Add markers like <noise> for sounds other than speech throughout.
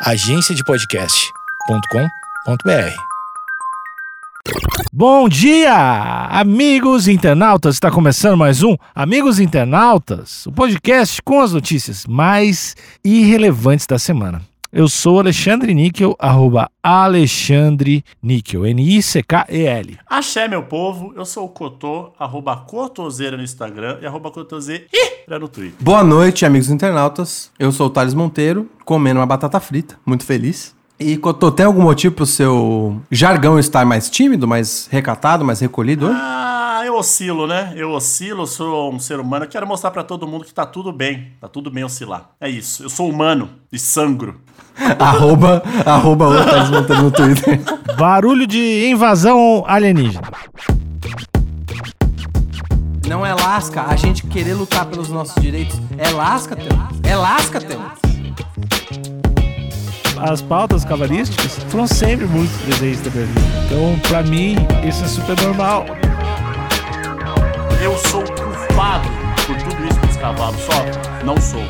agenciadepodcast.com.br. Bom dia, amigos internautas. Está começando mais um Amigos Internautas, o podcast com as notícias mais irrelevantes da semana. Eu sou Alexandre Níquel, arroba Alexandre Níquel, N-I-C-K-E-L. Axé, meu povo, eu sou o Cotô, arroba Cotoseira no Instagram e arroba Cotoseira no Twitter. Boa noite, amigos internautas. Eu sou o Thales Monteiro, comendo uma batata frita, muito feliz. E Cotô, tem algum motivo pro seu jargão estar mais tímido, mais recatado, mais recolhido hoje? Ah, eu oscilo, né? Eu oscilo, sou um ser humano. Eu quero mostrar pra todo mundo que tá tudo bem. Tá tudo bem oscilar. É isso. Eu sou humano e sangro. <laughs> arroba, arroba Monteiro no Twitter. <laughs> Barulho de invasão alienígena. Não é lasca a gente querer lutar pelos nossos direitos. É lasca, teu. É lasca, teu. As pautas cabalísticas foram sempre muito presentes na minha vida. Então, pra mim, isso é super normal. Eu sou culpado por tudo isso que os cavalos sofrem? Não sou.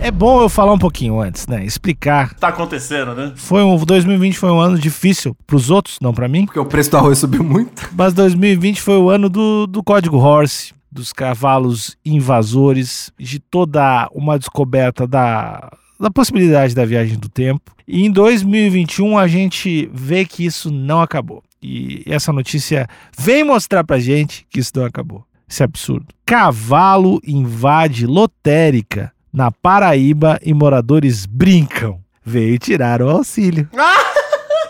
É bom eu falar um pouquinho antes, né? Explicar. Tá acontecendo, né? Foi um 2020 foi um ano difícil pros outros, não pra mim. Porque o preço do arroz subiu muito. Mas 2020 foi o ano do, do código Horse, dos cavalos invasores, de toda uma descoberta da, da possibilidade da viagem do tempo. E em 2021 a gente vê que isso não acabou. E essa notícia vem mostrar pra gente que isso não acabou. Isso é absurdo. Cavalo invade lotérica na Paraíba e moradores brincam. Veio tirar o auxílio. <laughs>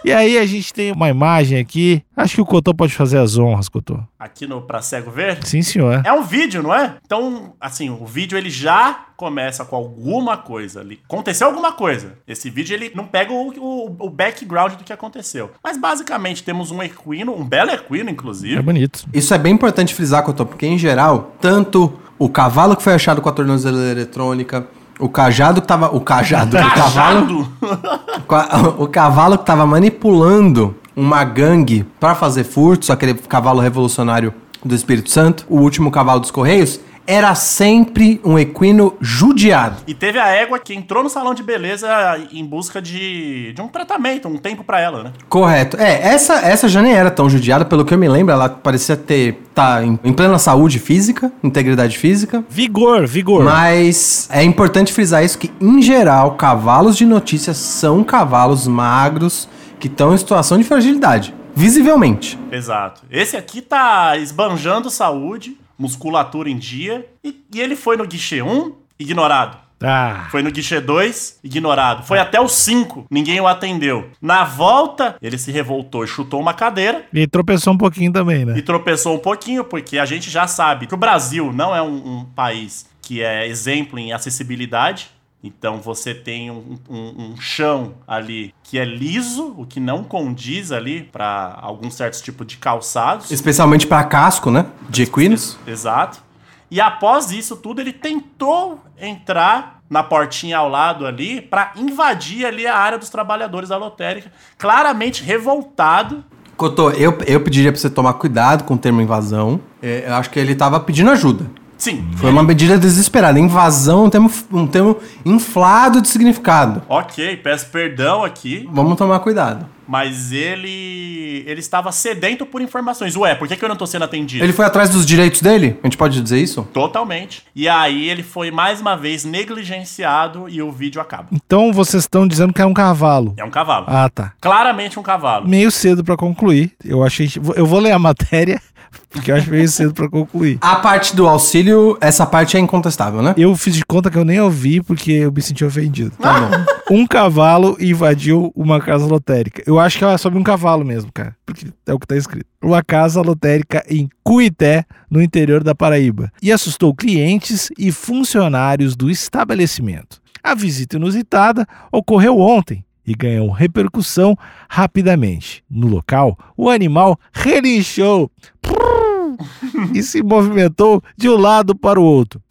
E aí a gente tem uma imagem aqui. Acho que o Cotô pode fazer as honras, Cotô. Aqui no Pra Cego Ver. Sim, senhor. É um vídeo, não é? Então, assim, o vídeo ele já começa com alguma coisa ali. Aconteceu alguma coisa. Esse vídeo ele não pega o, o, o background do que aconteceu. Mas basicamente temos um equino, um belo equino, É inclusive. bonito. Isso é bem importante frisar, Cotô, porque em geral, tanto o cavalo que foi achado com a tornozeleira eletrônica, o cajado que tava. O cajado, o cavalo. Cajado! O cavalo que tava manipulando uma gangue pra fazer furtos, aquele cavalo revolucionário do Espírito Santo, o último cavalo dos Correios, era sempre um equino judiado. E teve a égua que entrou no salão de beleza em busca de, de um tratamento, um tempo pra ela, né? Correto. É, essa, essa já nem era tão judiada, pelo que eu me lembro, ela parecia ter. tá em, em plena saúde física, integridade física. Vigor, vigor. Mas é importante frisar isso que, em geral, cavalos de notícias são cavalos magros que estão em situação de fragilidade. Visivelmente. Exato. Esse aqui tá esbanjando saúde, musculatura em dia, e, e ele foi no guichê 1, ignorado. Ah, Foi no guichê 2, ignorado. Foi até o 5, ninguém o atendeu. Na volta, ele se revoltou e chutou uma cadeira. e tropeçou um pouquinho também, né? E tropeçou um pouquinho, porque a gente já sabe que o Brasil não é um, um país que é exemplo em acessibilidade. Então você tem um, um- um chão ali que é liso, o que não condiz ali para alguns certos tipos de calçados. Especialmente para casco, né? De equinos. Exato. E após isso tudo, ele tentou entrar na portinha ao lado ali para invadir ali a área dos trabalhadores da lotérica, claramente revoltado. Cotô, eu, eu pediria pra você tomar cuidado com o termo invasão. É, eu acho que ele tava pedindo ajuda. Sim. Foi uma medida desesperada. Invasão um termo, um termo inflado de significado. Ok, peço perdão aqui, Vamos tomar cuidado. mas ele ele estava sedento por informações. Ué, por que, que eu não tô sendo atendido? Ele foi atrás dos direitos dele? A gente pode dizer isso? Totalmente. E aí ele foi mais uma vez negligenciado e o vídeo acaba. Então vocês estão dizendo que é um cavalo. É um cavalo. Ah, tá. Claramente um cavalo. Meio cedo pra concluir. Eu achei. Eu vou ler a matéria, porque eu acho meio cedo pra concluir. A parte do auxílio, essa parte é incontestável, né? Eu fiz de conta que eu nem ouvi porque eu me senti ofendido. Tá bom. <laughs> Um cavalo invadiu uma casa lotérica. Eu acho que é sobre um cavalo mesmo, cara. Porque é o que tá escrito. Uma casa lotérica em Cuité, no interior da Paraíba. E assustou clientes e funcionários do estabelecimento. A visita inusitada ocorreu ontem e ganhou repercussão rapidamente. No local, o animal relinchou e se movimentou de um lado para o outro.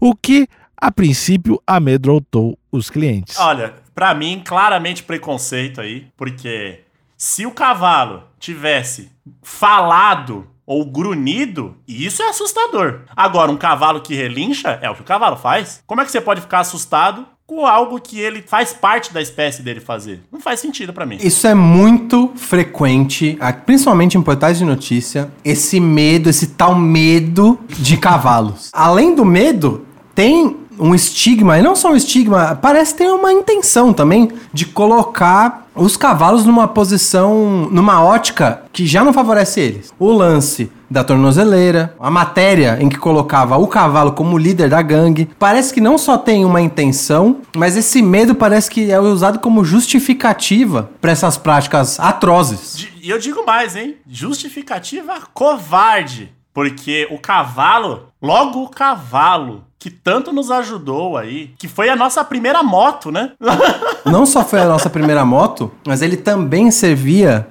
O que, a princípio, amedrontou os clientes. Olha, pra mim, claramente preconceito aí, porque se o cavalo tivesse falado ou grunhido, isso é assustador. Agora, um cavalo que relincha é o que o cavalo faz. Como é que você pode ficar assustado com algo que ele faz parte da espécie dele fazer? Não faz sentido pra mim. Isso é muito frequente, principalmente em portais de notícia, esse medo, esse tal medo de cavalos. <laughs> Além do medo, tem um estigma, e não só um estigma, parece ter uma intenção também de colocar os cavalos numa posição, numa ótica que já não favorece eles. O lance da tornozeleira, a matéria em que colocava o cavalo como líder da gangue, parece que não só tem uma intenção, mas esse medo parece que é usado como justificativa para essas práticas atrozes. E eu digo mais, hein? Justificativa covarde. Porque o cavalo, logo o cavalo, que tanto nos ajudou aí, que foi a nossa primeira moto, né? <laughs> Não só foi a nossa primeira moto, mas ele também servia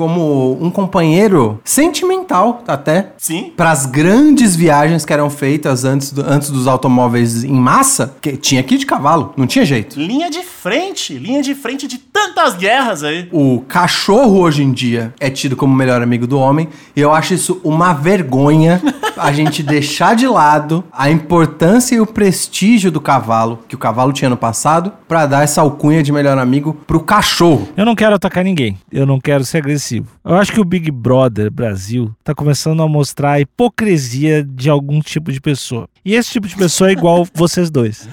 como um companheiro sentimental até Sim. para as grandes viagens que eram feitas antes, do- antes dos automóveis em massa, que tinha aqui de cavalo, não tinha jeito. Linha de frente, linha de frente de tantas guerras aí. O cachorro hoje em dia é tido como o melhor amigo do homem, e eu acho isso uma vergonha <laughs> a gente deixar de lado a importância e o prestígio do cavalo que o cavalo tinha no passado para dar essa alcunha de melhor amigo pro cachorro. Eu não quero atacar ninguém. Eu não quero ser agressivo. Eu acho que o Big Brother Brasil tá começando a mostrar a hipocrisia de algum tipo de pessoa. E esse tipo de pessoa é igual <laughs> vocês dois.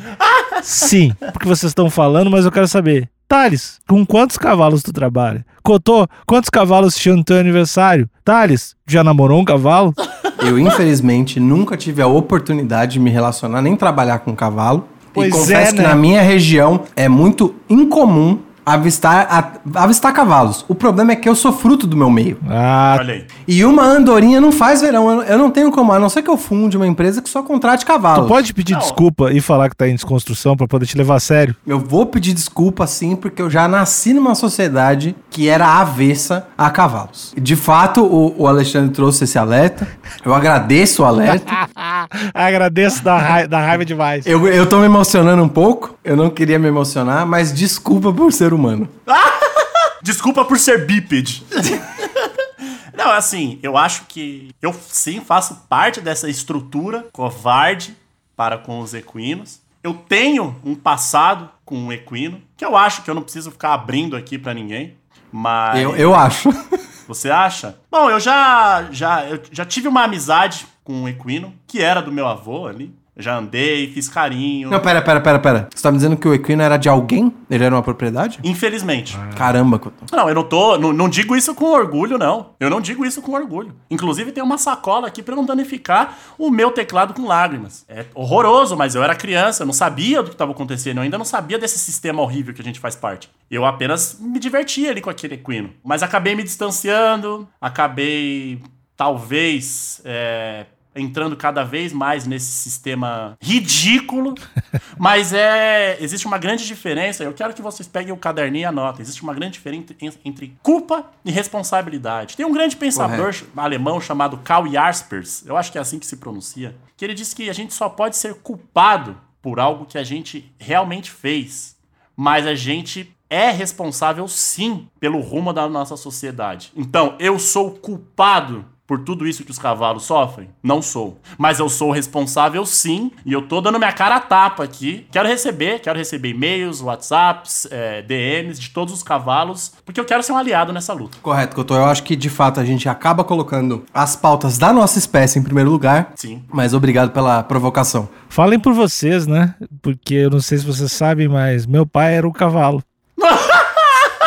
Sim, porque vocês estão falando, mas eu quero saber. Thales, com quantos cavalos tu trabalha? Cotô, quantos cavalos tinha no teu aniversário? Thales, já namorou um cavalo? Eu, infelizmente, nunca tive a oportunidade de me relacionar nem trabalhar com cavalo. Pois e confesso é, que né? na minha região é muito incomum avistar, a- avistar cavalos. O problema é que eu sou fruto do meu meio. Ah, Olha aí. E uma andorinha não faz verão. Eu, eu não tenho como, a não ser que eu funde uma empresa que só contrate cavalos. tu pode pedir Não. desculpa e falar que tá em desconstrução pra poder te levar a sério? Eu vou pedir desculpa sim, porque eu já nasci numa sociedade que era avessa a cavalos. De fato, o, o Alexandre trouxe esse alerta. Eu agradeço o alerta. <laughs> Agradeço da, rai- da raiva demais. Eu, eu tô me emocionando um pouco. Eu não queria me emocionar, mas desculpa por ser humano. <laughs> Desculpa por ser bípede. <laughs> Não, assim, eu acho que eu sim faço parte dessa estrutura covarde para com os equinos. Eu tenho um passado com um equino, que eu acho que eu não preciso ficar abrindo aqui pra ninguém. Mas Eu, eu acho. <laughs> você acha? Bom, eu já já eu já tive uma amizade com um equino que era do meu avô ali. Já andei, fiz carinho. Não, pera, pera, pera, pera. Você tá me dizendo que o equino era de alguém? Ele era uma propriedade? Infelizmente. Caramba, Cotô. Não, eu não tô. Não, não digo isso com orgulho, não. Eu não digo isso com orgulho. Inclusive, tem uma sacola aqui pra não danificar o meu teclado com lágrimas. É horroroso, mas eu era criança, eu não sabia do que estava acontecendo, eu ainda não sabia desse sistema horrível que a gente faz parte. Eu apenas me divertia ali com aquele equino. Mas acabei me distanciando, acabei, talvez. é, Entrando cada vez mais nesse sistema ridículo, <laughs> mas é existe uma grande diferença. Eu quero que vocês peguem o caderninho e anotem. Existe uma grande diferença entre- culpa e responsabilidade. Tem um grande pensador ch- alemão chamado Karl Jaspers, eu acho que é assim que se pronuncia, que ele diz que a gente só pode ser culpado por algo que a gente realmente fez, mas a gente é responsável sim pelo rumo da nossa sociedade. Então, eu sou culpado por tudo isso que os cavalos sofrem? Não sou. Mas eu sou responsável sim, e eu tô dando minha cara a tapa aqui. Quero receber, quero receber e-mails, WhatsApps, eh, DMs de todos os cavalos, porque eu quero ser um aliado nessa luta. Correto, Cotô. Eu acho que de fato a gente acaba colocando as pautas da nossa espécie em primeiro lugar. Sim. Mas obrigado pela provocação. Falem por vocês, né? Porque eu não sei se vocês sabem, mas meu pai era um cavalo.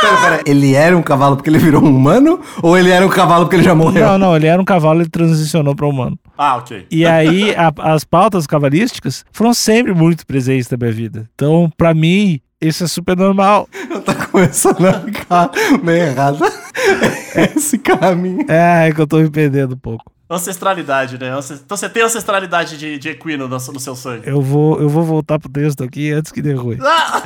Pera, pera. Ele era um cavalo porque ele virou um humano? Ou ele era um cavalo porque ele já morreu? Não, não, ele era um cavalo e transicionou para humano. Ah, ok. E aí, a- as pautas cavalísticas foram sempre muito presentes na minha vida. Então, pra mim, isso é super normal. <laughs> Tá começando a ficar meio errado. <laughs> Esse caminho. É, é que eu tô me perdendo um pouco. Ancestralidade, né? Então você tem ancestralidade de, de equino no, no seu sangue. Eu vou, eu vou voltar pro texto aqui antes que dê ruim. Ah!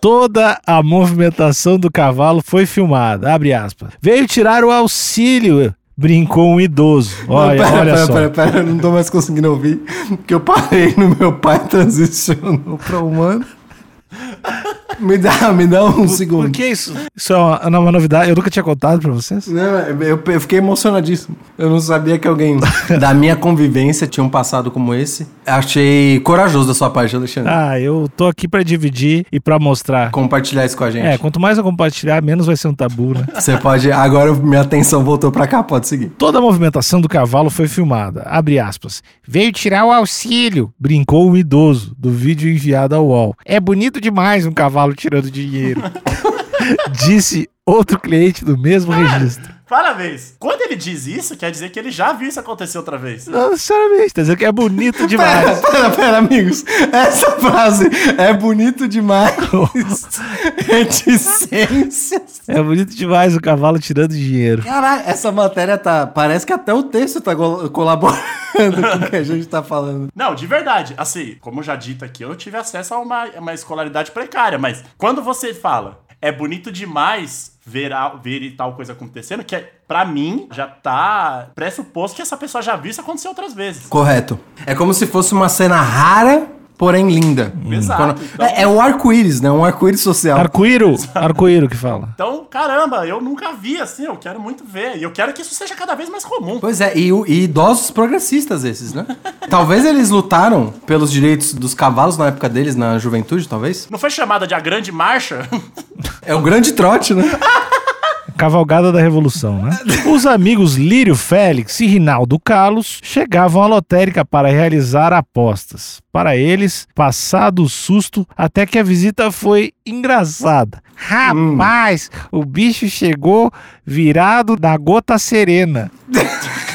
Toda a movimentação do cavalo foi filmada. Abre aspas. Veio tirar o auxílio, brincou um idoso. Olha, Não, pera, olha pera, só. pera, pera, não tô mais conseguindo ouvir. Porque eu parei no meu pai transicionou pra humano. Me dá, me dá um segundo. Por que isso? Isso é uma, é uma novidade. Eu nunca tinha contado pra vocês. Não, eu, eu fiquei emocionadíssimo. Eu não sabia que alguém <laughs> da minha convivência tinha um passado como esse. Achei corajoso da sua parte, Alexandre. Ah, eu tô aqui pra dividir e pra mostrar. Compartilhar isso com a gente. É, quanto mais eu compartilhar, menos vai ser um tabu, né? <laughs> Você pode. Agora minha atenção voltou pra cá, pode seguir. Toda a movimentação do cavalo foi filmada. Abre aspas. Veio tirar o auxílio, brincou um idoso do vídeo enviado ao UOL. É bonito demais um cavalo tirando dinheiro. <laughs> <laughs> Disse outro cliente do mesmo registro. Parabéns. Quando ele diz isso, quer dizer que ele já viu isso acontecer outra vez. Não, sinceramente, tá dizendo que é bonito Pera, demais. pera, pera, amigos. Essa frase é bonito demais. <laughs> Reticências. É bonito demais o cavalo tirando dinheiro. Caralho, essa matéria tá. Parece que até o texto tá col- colaborando <laughs> com o que a gente tá falando. Não, de verdade. Assim, como já dito aqui, eu tive acesso a uma, uma escolaridade precária, mas quando você fala é bonito demais ver, a- ver tal coisa acontecendo, que é, pra mim já tá pressuposto que essa pessoa já viu isso acontecer outras vezes. Correto. É como se fosse uma cena rara, porém linda. Exato, Quando- então- É, é o arco-íris, né? Um arco-íris social. Arco-íro, arco-íro que fala. Então, caramba, eu nunca vi assim, eu quero muito ver. E eu quero que isso seja cada vez mais comum. Pois é, e, e idosos progressistas esses, né? talvez eles lutaram pelos direitos dos cavalos na época deles, na juventude, talvez. Não foi chamada de a grande marcha? É o grande trote, né? <laughs> Cavalgada da Revolução, né? <laughs> Os amigos Lírio Félix e Rinaldo Carlos chegavam à lotérica para realizar apostas. Para eles, passado o susto, até que a visita foi engraçada. Rapaz, o bicho chegou virado na gota serena. <laughs>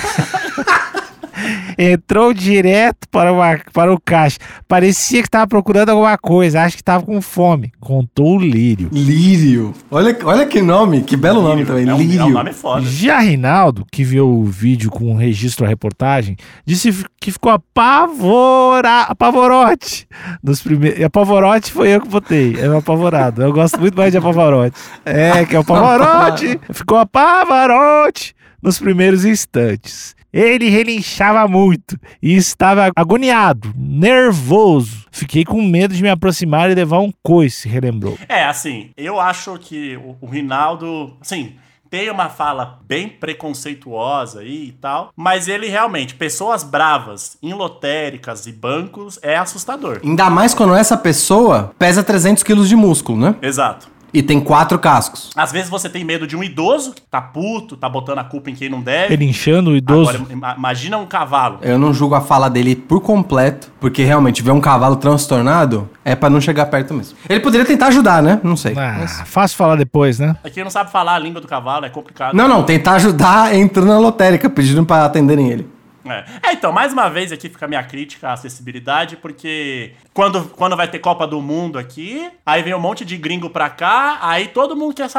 Entrou direto para, uma- para o caixa. Parecia que estava procurando alguma coisa. Acho que estava com fome. Contou o Lírio. Lírio. Olha, olha que nome, que belo nome também. É um, Lírio. é um nome foda. Já Rinaldo, que viu o vídeo com o registro da reportagem, disse que ficou apavora, apavorote. Nos primeiros, apavorote foi eu que botei, é o apavorado. Eu gosto muito mais de apavorote. É, que é o apavorote. <laughs> ficou apavorote nos primeiros instantes. Ele relinchava muito e estava agoniado, nervoso. Fiquei com medo de me aproximar e levar um coice, relembrou. É, assim, eu acho que o, o Rinaldo, assim, tem uma fala bem preconceituosa aí e tal, mas ele realmente, pessoas bravas em lotéricas e bancos é assustador. Ainda mais quando essa pessoa pesa 300 quilos de músculo, né? Exato. E tem quatro cascos. Às vezes você tem medo de um idoso que tá puto, tá botando a culpa em quem não deve. Relinchando o idoso. Agora, ima- imagina um cavalo. Eu não julgo a fala dele por completo, porque realmente ver um cavalo transtornado é pra não chegar perto mesmo. Ele poderia tentar ajudar, né? Não sei. Ah, Mas- fácil falar depois, né? É quem não sabe falar a língua do cavalo, é complicado. Não, não, tentar ajudar entrando na lotérica, pedindo pra atenderem ele. É. É, então, mais uma vez aqui fica a minha crítica à acessibilidade, porque quando, quando vai ter Copa do Mundo aqui, aí vem um monte de gringo pra cá, aí todo mundo quer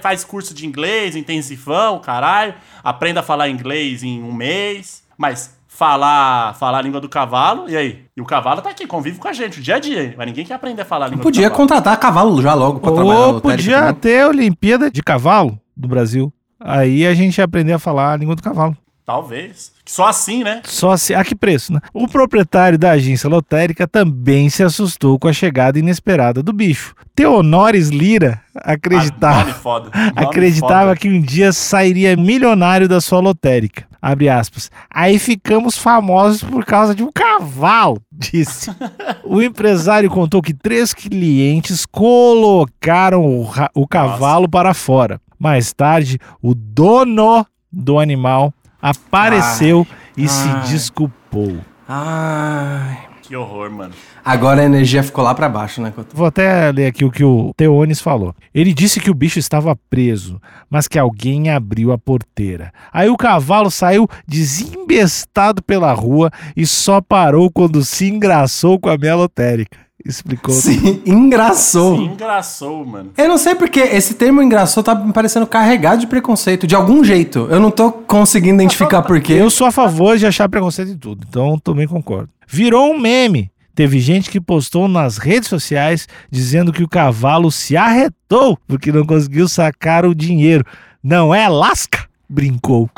faz curso de inglês, intensivão, caralho, aprenda a falar inglês em um mês, mas falar, falar a língua do cavalo, e aí? E o cavalo tá aqui, convive com a gente, o dia a dia, mas ninguém quer aprender a falar a língua Podia do cavalo. contratar cavalo já logo pra trabalhar Ou lotérica podia também. ter a Olimpíada de Cavalo do Brasil. Aí a gente ia aprender a falar a língua do cavalo. Talvez. Só assim, né? Só assim, a que preço, né? O proprietário da agência lotérica também se assustou com a chegada inesperada do bicho. Teonores Lira Ah, acreditava, nome foda. <laughs> Acreditava foda. que um dia sairia milionário da sua lotérica. Abre aspas. Aí ficamos famosos por causa de um cavalo, disse. <laughs> o empresário contou que três clientes colocaram o, o cavalo para fora. Mais tarde, o dono do animal apareceu e se ai. desculpou. Ai. Que horror, mano. Agora a energia ficou lá pra baixo, né? Vou até ler aqui o que o Teones falou. Ele disse que o bicho estava preso, mas que alguém abriu a porteira. Aí o cavalo saiu desembestado pela rua e só parou quando se engraçou com a minha lotérica. Explicou. Se engraçou. Se engraçou, mano. Eu não sei porque esse termo engraçou tá me parecendo carregado de preconceito, de algum jeito. Eu não tô conseguindo identificar por quê. Eu sou a favor de achar preconceito em tudo, então também concordo. Virou um meme. Teve gente que postou nas redes sociais dizendo que o cavalo se arretou porque não conseguiu sacar o dinheiro. Não é lasca? Brincou.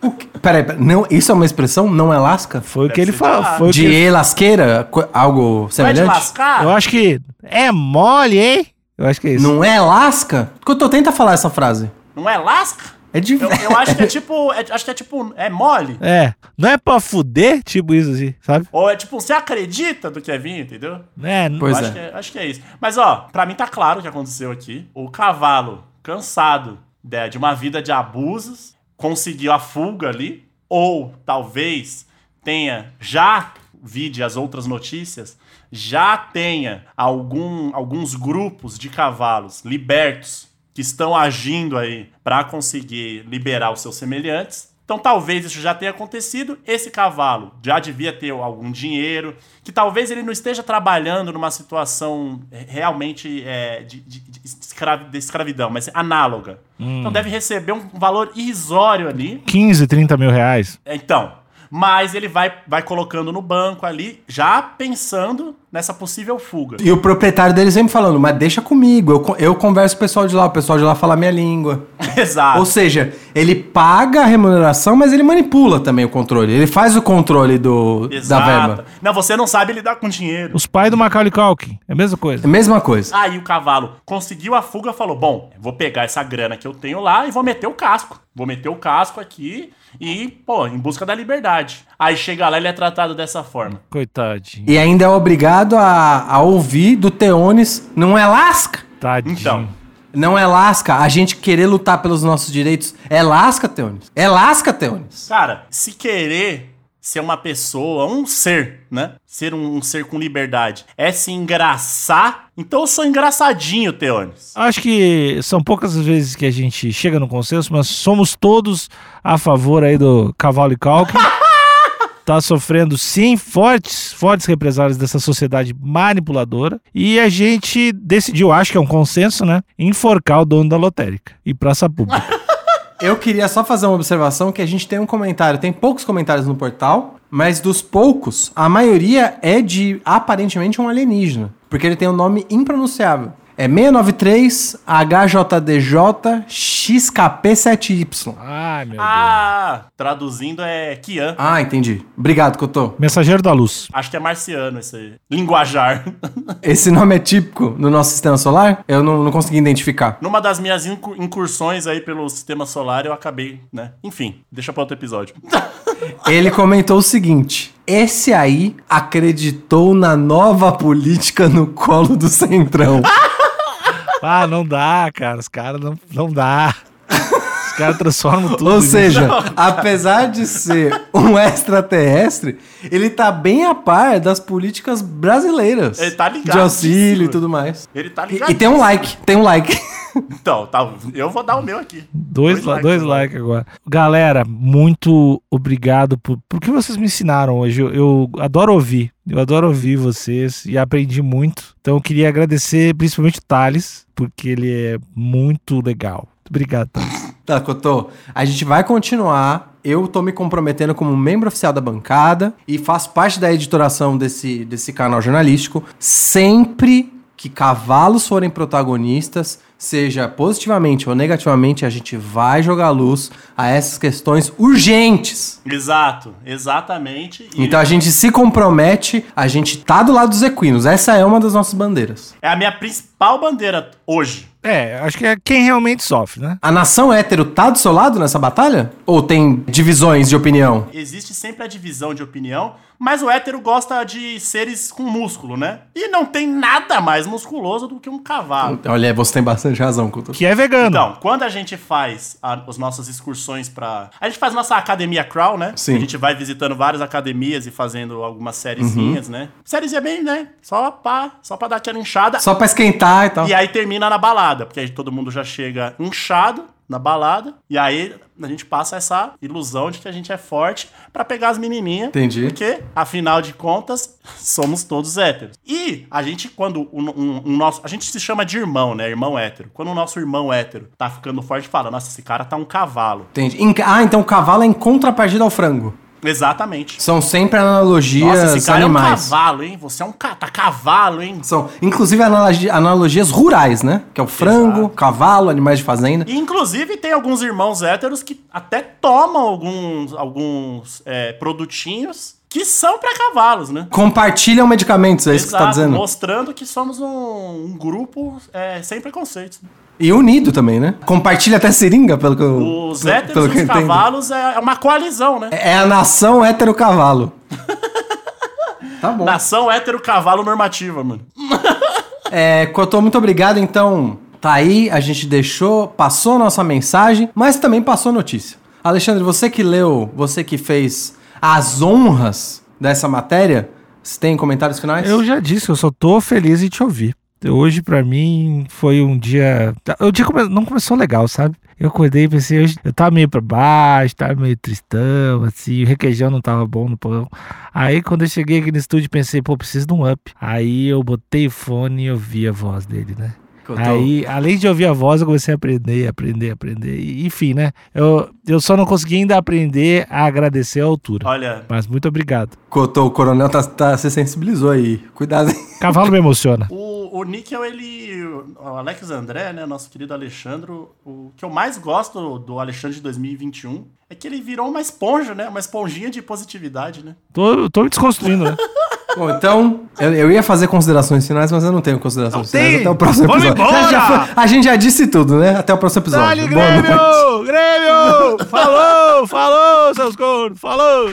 Que- Peraí, peraí, não, isso é uma expressão? Não é lasca? Foi o que ele de falou. que De ele- lasqueira? Algo Não é de semelhante? lascar? Eu acho que é mole, hein? Eu acho que é isso. Não é lasca? Que eu tô tenta falar essa frase. Não é lasca? É de. Eu, eu acho que é tipo. é- acho que é tipo. É mole. É. Não é pra fuder, tipo isso assim, sabe? Ou é tipo, você acredita do que é vinho, entendeu? É, Pois Eu é. acho, que é, acho que é isso. Mas, ó, pra mim tá claro o que aconteceu aqui. O cavalo, cansado né, de uma vida de abusos, conseguiu a fuga ali. Ou talvez tenha, já vide as outras notícias, já tenha algum, alguns grupos de cavalos libertos que estão agindo aí pra conseguir liberar os seus semelhantes. Então talvez isso já tenha acontecido. Esse cavalo já devia ter algum dinheiro, que talvez ele não esteja trabalhando numa situação eh, realmente eh, de, de- de escravi- de escravidão, mas análoga. Então deve receber um valor irrisório ali. 15, 30 mil reais. Então, mas ele vai, vai colocando no banco ali, já pensando nessa possível fuga. E o proprietário dele sempre falando, mas deixa comigo, eu, eu converso com o pessoal de lá, o pessoal de lá fala a minha língua. <laughs> Exato. Ou seja, ele paga a remuneração, mas ele manipula também o controle. Ele faz o controle do, da Exato. verba. Não, você não sabe lidar com dinheiro. Os pais do Macaulay Culkin. É a mesma É coisa. a mesma coisa. Aí o cavalo conseguiu a fuga, falou: Bom, vou pegar essa grana que eu tenho lá e vou meter o casco. Vou meter o casco aqui e, pô, em busca da liberdade. Aí chega lá, ele é tratado dessa forma. Coitadinho. E ainda é obrigado a, a ouvir do Teones, não é lasca? Tadinho. Então. Não é lasca a gente querer lutar pelos nossos direitos. É lasca, Teones. É lasca, Teones. Cara, se querer ser uma pessoa, um ser, né? Ser um, um ser com liberdade, é se engraçar, então eu sou engraçadinho, Teones. Acho que são poucas as vezes que a gente chega no consenso, mas somos todos a favor aí do cavalo e Culkin. <laughs> tá sofrendo, sim, fortes, fortes represálias dessa sociedade manipuladora. E a gente decidiu, acho que é um consenso, né? Enforcar o dono da lotérica e praça pública. <laughs> Eu queria só fazer uma observação que a gente tem um comentário, tem poucos comentários no portal, mas dos poucos, a maioria é de aparentemente um alienígena, porque ele tem um nome impronunciável. É 693 HJDJ XKP7Y. Ai, meu Deus. Ah, traduzindo é Kian. Ah, entendi. Obrigado, Cotô. Mensageiro da luz. Acho que é marciano esse linguajar. <laughs> Esse nome é típico no nosso sistema solar? Eu não, não consegui identificar. Numa das minhas incu- incursões aí pelo sistema solar, eu acabei, né? Enfim, deixa pra outro episódio. <laughs> Ele comentou o seguinte: esse aí acreditou na nova política no colo do Centrão. <laughs> Ah, não dá, cara. Os caras não, não dá. Os caras transformam tudo. Ou seja, apesar de ser um extraterrestre, ele tá bem a par das políticas brasileiras. Ele tá De ligadíssimo. auxílio e tudo mais. Ele tá E, ligado. e tem um like, tem um like. Então, tá, eu vou dar o meu aqui. Dois, Dois likes dois agora. likes agora. Galera, muito obrigado por, por que vocês me ensinaram hoje. Eu, eu adoro ouvir. Eu adoro ouvir vocês e aprendi muito. Então eu queria agradecer principalmente o Thales, porque ele é muito legal. Muito obrigado, Thales. <laughs> Tá, Cotô, a gente vai continuar. Eu tô me comprometendo como membro oficial da bancada e faço parte da editoração desse, desse canal jornalístico. Sempre que cavalos forem protagonistas, seja positivamente ou negativamente, a gente vai jogar luz a essas questões urgentes. Exato, exatamente. E Então a gente se compromete, a gente tá do lado dos equinos. Essa é uma das nossas bandeiras. é a minha principal bandeira hoje. É, acho que é quem realmente sofre, né? A nação hétero tá do seu lado nessa batalha? Ou tem divisões de opinião? Existe sempre a divisão de opinião, mas o hétero gosta de seres com músculo, né? E não tem nada mais musculoso do que um cavalo. Olha, você tem bastante razão, Couto. Que é vegano. Então, quando a gente faz a- as nossas excursões pra. A gente faz nossa academia crawl, né? Sim. A gente vai visitando várias academias e fazendo algumas sériezinhas, né? Sériezinha bem, né? Só pra, só pra dar aquela inchada. Só pra esquentar e tal. E aí termina na balada, porque aí todo mundo já chega inchado na balada. E aí a gente passa essa ilusão de que a gente é forte pra pegar as menininhas. Entendi. Porque, afinal de contas, somos todos héteros. E a gente, quando o um, um nosso. A gente se chama de irmão, né? Irmão hétero. Quando o nosso irmão hétero tá ficando forte, fala: Nossa, esse cara tá um cavalo. Entendi. Ah, então o cavalo é em contrapartida ao frango. Exatamente. São sempre analogias Nossa, esse cara animais. é um cavalo, hein? Você é um ca... tá cavalo, hein? São, inclusive, analogi- analogias rurais, né? Que é o frango, cavalo, animais de fazenda. E, inclusive, tem alguns irmãos héteros que até tomam alguns, alguns é, produtinhos que são pra cavalos, né? Compartilham medicamentos, é isso que você tá Exato, dizendo. mostrando que somos um, um grupo é, sem preconceitos. E unido também, né? Compartilha até seringa, pelo que eu. Os pelo- héteros pelo e que os entendo. cavalos é uma coalizão, né? É a nação hétero-cavalo. tá bom. Nação hétero-cavalo normativa, mano. <laughs> É, Cotô, muito obrigado. Então, tá aí, a gente deixou, passou a nossa mensagem, mas também passou a notícia. Alexandre, você que leu, você que fez as honras dessa matéria, você tem comentários finais? Eu já disse, eu só tô feliz em te ouvir. Hoje, pra mim, foi um dia. O dia come- não começou legal, sabe? Eu acordei e pensei, hoje eu tava meio pra baixo, tava meio tristão, assim, o requeijão não tava bom no pão. Aí, quando eu cheguei aqui no estúdio, pensei, pô, preciso de um up. Aí eu botei o fone e ouvi a voz dele, né? Cotô. Aí, além de ouvir a voz, eu comecei a aprender, aprender, aprender. E, enfim, né? Eu, eu só não consegui ainda aprender a agradecer a altura. Olha, Mas muito obrigado. Cotô, o coronel tá, tá- se sensibilizou aí. Cuidado, hein? Cavalo me emociona. O, o Níquel, ele. O Alex André, né? Nosso querido Alexandre. O que eu mais gosto do Alexandre de 2021 é que ele virou uma esponja, né? Uma esponjinha de positividade, né? Tô, tô me desconstruindo, né? <laughs> Bom, então, eu, eu ia fazer considerações finais, mas eu não tenho considerações Não finais. tem? Até o próximo Vamos episódio. embora! <laughs> Já foi- a gente já disse tudo, né? Até o próximo episódio. Dale, Boa noite. Grêmio! Grêmio! Falou! Falou, seus cornos! Falou!